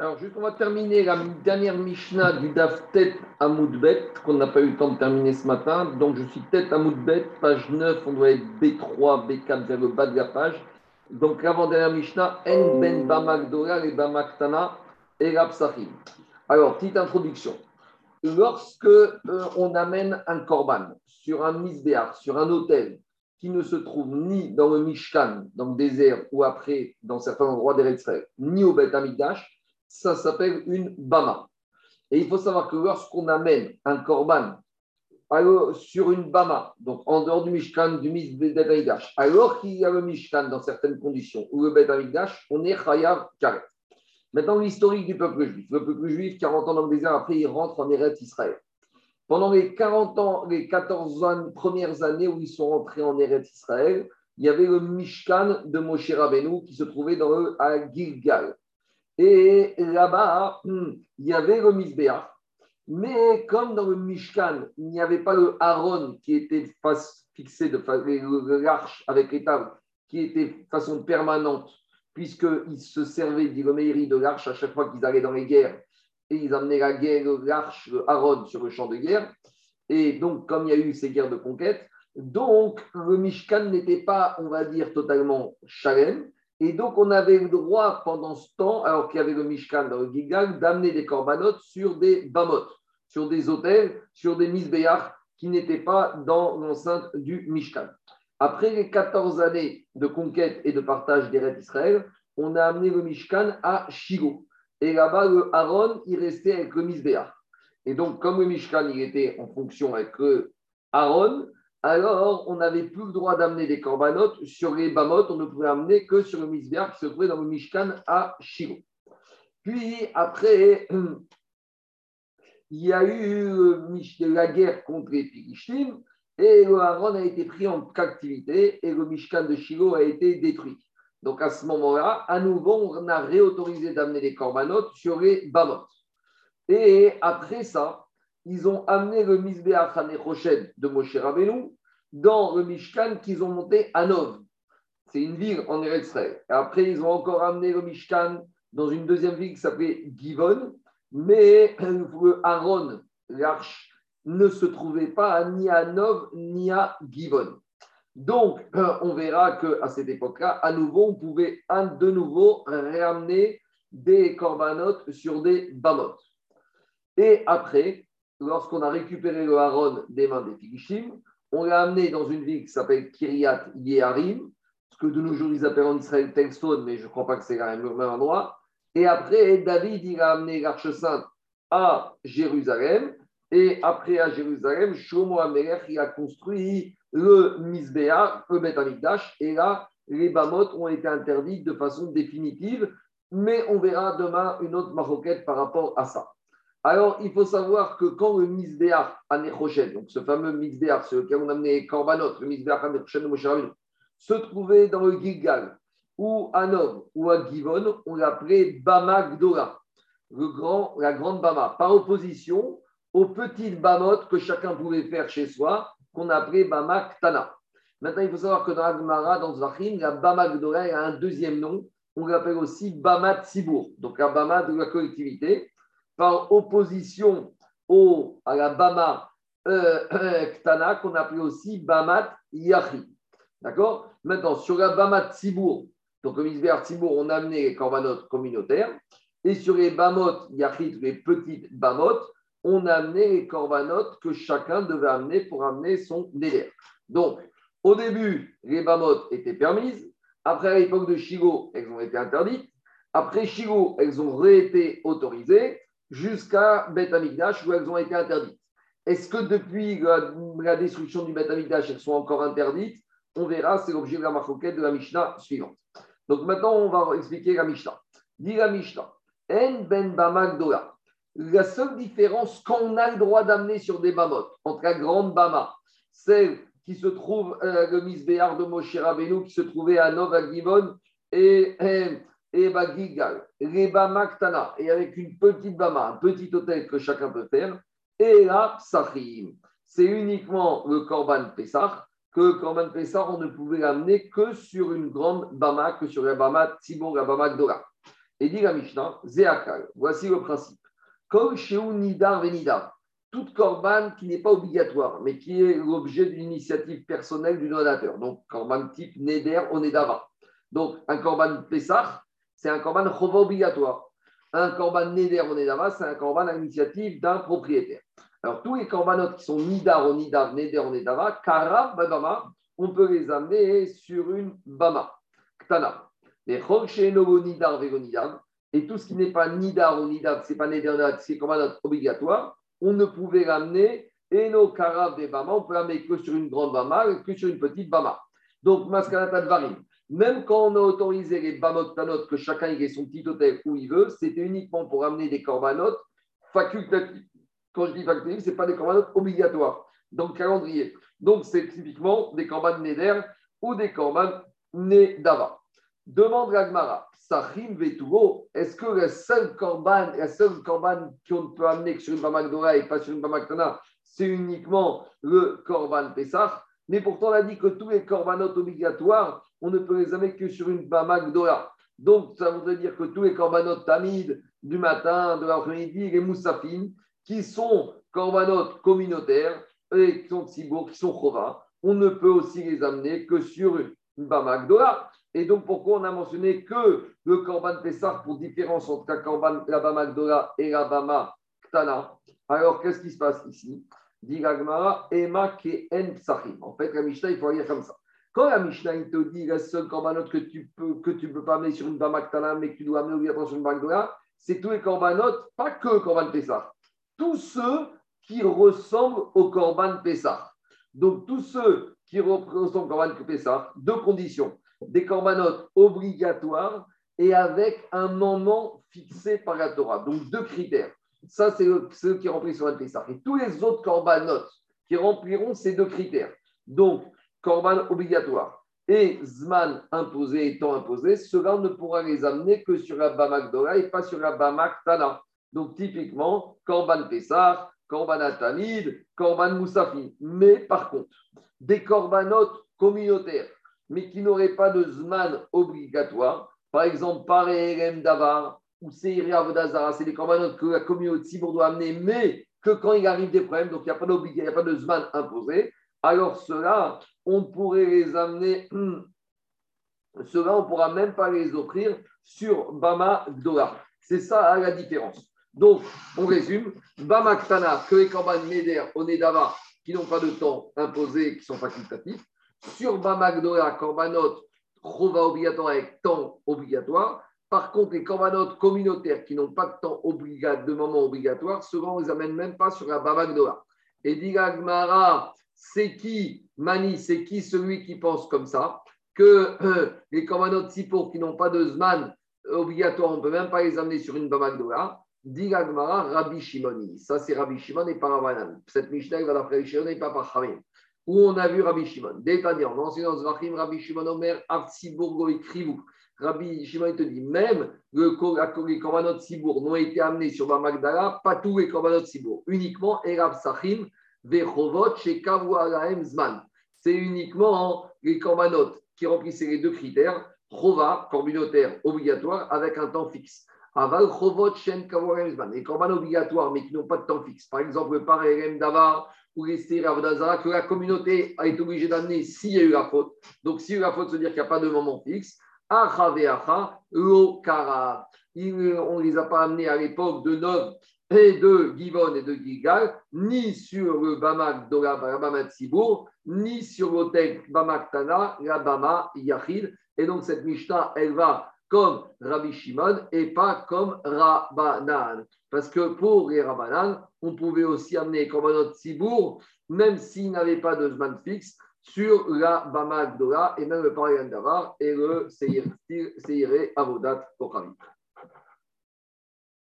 Alors, juste, on va terminer la dernière Mishnah du Daf Tet Amoudbet, qu'on n'a pas eu le temps de terminer ce matin. Donc, je suis Tet Amoudbet, page 9, on doit être B3, B4 vers le bas de la page. Donc, l'avant-dernière Mishnah, En Ben Bamak Dora et Bamak Tana et. Alors, petite introduction. Lorsque euh, on amène un korban sur un misbéar, sur un hôtel qui ne se trouve ni dans le Mishkan, dans le désert, ou après dans certains endroits d'Eretzrel, ni au Beth Amikdash, ça s'appelle une bama. Et il faut savoir que lorsqu'on amène un korban sur une bama, donc en dehors du Mishkan, du Bet alors qu'il y a le Mishkan dans certaines conditions, ou le Bet Amikdash, on est Chayav Karet. Maintenant, l'historique du peuple juif. Le peuple juif, 40 ans dans le désert, après, il rentre en Eretz Israël. Pendant les 40 ans, les 14 premières années où ils sont rentrés en Eretz Israël, il y avait le Mishkan de Moshe Rabbeinu qui se trouvait dans le, à Gilgal. Et là-bas, hmm, il y avait le Misbéach. Mais comme dans le Mishkan, il n'y avait pas le Aaron qui était fixé de l'arche avec les tables, qui était de façon permanente, puisqu'ils se servaient d'Iroméry de l'arche à chaque fois qu'ils allaient dans les guerres, et ils amenaient la guerre, l'arche, Aaron sur le champ de guerre. Et donc, comme il y a eu ces guerres de conquête, donc le Mishkan n'était pas, on va dire, totalement chalem, et donc, on avait le droit pendant ce temps, alors qu'il y avait le Mishkan dans le Gigal, d'amener des corbanotes sur des bamot, sur des hôtels, sur des misbéach qui n'étaient pas dans l'enceinte du Mishkan. Après les 14 années de conquête et de partage des rêves d'Israël, on a amené le Mishkan à Shigo. Et là-bas, le Aaron, il restait avec le misbéach. Et donc, comme le Mishkan, il était en fonction avec le Aaron, alors on n'avait plus le droit d'amener des corbanotes sur les bamotes, on ne pouvait amener que sur le misbéar qui se trouvait dans le Mishkan à Shiloh. Puis après, il y a eu la guerre contre les Philistines et le Aaron a été pris en captivité et le Mishkan de Shiloh a été détruit. Donc à ce moment-là, à nouveau, on a réautorisé d'amener des corbanotes sur les bamotes. Et après ça, ils ont amené le Misbéach Hanechoshed de Moshe Rabbeinu dans le Mishkan qu'ils ont monté à Nov. C'est une ville en Eretz Après, ils ont encore amené le Mishkan dans une deuxième ville qui s'appelait Givon, mais le Aaron, l'arche, ne se trouvait pas ni à Nov ni à Givon. Donc, on verra qu'à cette époque-là, à nouveau, on pouvait de nouveau réamener des corbanotes sur des bamotes. Et après, lorsqu'on a récupéré le Haron des mains des Philishim, on l'a amené dans une ville qui s'appelle Kiryat Yeharim, ce que de nos jours ils appellent en Israël Telstone, mais je ne crois pas que c'est le même endroit. Et après, David, il a amené l'Arche Sainte à Jérusalem. Et après, à Jérusalem, Shlomo Amelech, il a construit le Misbéa, le Bet. Et là, les Bamot ont été interdits de façon définitive. Mais on verra demain une autre maroquette par rapport à ça. Alors, il faut savoir que quand le Misbéach Anechoshen, donc ce fameux Misbéach sur lequel on a amené Korbanot, le Misbéach Anechoshen de Moshe se trouvait dans le Gilgal, ou à Nov, ou à Givon, on l'appelait Bama Gdora, le grand, la grande Bama, par opposition aux petites Bamot que chacun pouvait faire chez soi, qu'on appelait Bama Ktana. Maintenant, il faut savoir que dans Agmara, dans Zachim, la Bama Gdora a un deuxième nom, on l'appelle aussi Bama Tzibour, donc la Bama de la collectivité par opposition au, à la Bama euh, euh, Ktana, qu'on appelait aussi Bamat Yachi. D'accord? Maintenant, sur la Bamat Tzibour, donc le Misbéar Tzibour, on a amené les corbanotes communautaires. Et sur les Bamot Yachit, les petites Bamot, on a amené les corbanotes que chacun devait amener pour amener son délai. Donc, au début, les Bamot étaient permises. Après, l'époque de Shigo, elles ont été interdites. Après Shigo, elles ont réété autorisées jusqu'à Beth Amikdash où elles ont été interdites. Est-ce que depuis la, destruction du Beth Amikdash, elles sont encore interdites? On verra, c'est l'objet de la marquette de la Mishnah suivante. Donc maintenant, on va expliquer la Mishnah. Dit la Mishnah, En ben La seule différence qu'on a le droit d'amener sur des bamot entre la grande Bama, celle qui se trouve, euh, le Misbéar de Moshe Rabbeinu, qui se trouvait à Nova Gimon, et, et et Bagigal, les Bama et avec une petite Bama, un petit hôtel que chacun peut faire, et là, Sachim. C'est uniquement le Korban Pessah, que le Korban Pessah, on ne pouvait l'amener que sur une grande Bama, que sur la Bama Tibor, la Bama Gdora. Et dit la Mishnah, Zéakal, voici le principe. Kol Nidar Venidar, toute korban qui n'est pas obligatoire, mais qui est l'objet d'une initiative personnelle du donateur. Donc, korban type Neder ou Nedava. Donc, un korban Pessah, c'est un chova obligatoire. Un korban Neder ou Nedava, c'est un korban à l'initiative d'un propriétaire. Alors, tous les korbanot qui sont Nidar ou Nidav, Neder ou Nedava, Kara, Babama, on peut les amener sur une Bama, Ktana. Les Nidar, Nidar, et tout ce qui n'est pas Nidar ou Nidav, c'est pas Neder, c'est korbanot obligatoire, on ne pouvait l'amener, et nos carabes des Bama, on peut l'amener que sur une grande Bama, que sur une petite Bama. Donc, Maskanata Varim, même quand on a autorisé les Bamot que chacun ait son petit hôtel où il veut, c'était uniquement pour amener des corbanotes facultatifs. Quand je dis facultatifs, ce n'est pas des corbanotes obligatoires dans le calendrier. Donc, c'est typiquement des corbanes Neder ou des corbanes Nedava. Demande Ragmara, Sachim Vetugo, est-ce que la seule corban, la seule corban qu'on peut amener sur une Bamakdora et pas sur une Bamaktana, c'est uniquement le corban Pessah? Mais pourtant, on a dit que tous les corbanotes obligatoires, on ne peut les amener que sur une Bamakdora. Donc, ça voudrait dire que tous les corbanotes tamides du matin, de l'après-midi, les moussafines, qui sont corbanotes communautaires, et qui sont tsibour, qui sont chova, on ne peut aussi les amener que sur une Bamakdora. Et donc, pourquoi on a mentionné que le Korban Pessah pour différence entre la Korban Bama Gdola et la Bama Ktana Alors, qu'est-ce qui se passe ici? Dit Ema En Psachim. En fait, la Mishnah, il faut lire comme ça. Quand la Mishnah te dit la seule korbanot que tu peux que tu peux pas amener sur une Bama Ktana, mais que tu dois amener obligatoirement sur une Bama Gdola, c'est tous les korbanot, pas que Korban Pessah. Tous ceux qui ressemblent au Korban Pessah. Donc, tous ceux qui ressemblent au Korban Pessah, deux conditions des corbanotes obligatoires et avec un moment fixé par la Torah. Donc deux critères. Ça, c'est ceux qui remplissent le Pessah. Et tous les autres corbanotes qui rempliront ces deux critères. Donc, corban obligatoire et Zman imposé temps imposé, cela ne pourra les amener que sur la Bamak et pas sur la Bamak. Donc, typiquement, Korban Pessah, Korban Atamid, Korban Moussafi. Mais par contre, des corbanotes communautaires mais qui n'aurait pas de Zman obligatoire, par exemple, par Erem Davar ou Seiri Avodazara, c'est des corbanotes que la communauté doit amener, mais que quand il arrive des problèmes, donc il n'y a a pas de Zman imposé, alors cela, on pourrait les amener, cela, on ne pourra même pas les offrir sur Bama Doha. C'est ça la différence. Donc, on résume, Bama Ktana, que les corbanes Neder, Onedava, qui n'ont pas de temps imposé, qui sont facultatifs, sur Bamagdola, Korbanot, Chova obligatoire avec temps obligatoire. Par contre, les Korbanot communautaires qui n'ont pas de temps obligatoire, de moment obligatoire, souvent on ne les amène même pas sur la Bamagdola. Et dit c'est qui, Mani, c'est qui celui qui pense comme ça que euh, les Korbanot Sipo qui n'ont pas de Zman obligatoire, on ne peut même pas les amener sur une Bamagdola. Dit Rabbi Shimoni. Ça, c'est Rabbi Shimon et pas Cette Mishnah, va d'après Shimon et pas par où on a vu Rabbi Shimon? Détaillé en enseignant Zvachim, Rabbi Shimon Omer, Avtsibourgo et Krivou. Rabbi Shimon te dit, même le, les korbanot Sibour n'ont été amenés sur Magdala, pas tous les korbanot Sibour, uniquement Erab Sachim, C'est uniquement les korbanot qui remplissaient les deux critères, Chova, communautaire obligatoire, avec un temps fixe. Aval Chovot, Shen Zman. Les korbanot obligatoires, mais qui n'ont pas de temps fixe. Par exemple, le Parerem Davar, ou rester Ravodazara, que la communauté a été obligée d'amener s'il y a eu la faute. Donc, s'il y a eu la faute, veut dire qu'il n'y a pas de moment fixe. Acha lo kara. On ne les a pas amenés à l'époque de Nov et de Givon et de Gigal, ni sur le Bamak de la Bama ni sur l'hôtel Bamak Tana, la Bama Yachid. Et donc, cette Mishnah, elle va comme Rabbi Shimon et pas comme Rabbanan. Parce que pour les Rabbanan, on pouvait aussi amener comme un autre Sibour, même s'il n'avait pas de Zman fixe, sur la Bama Gdola et même le Parayan et le Seiré Avodat Kochavit.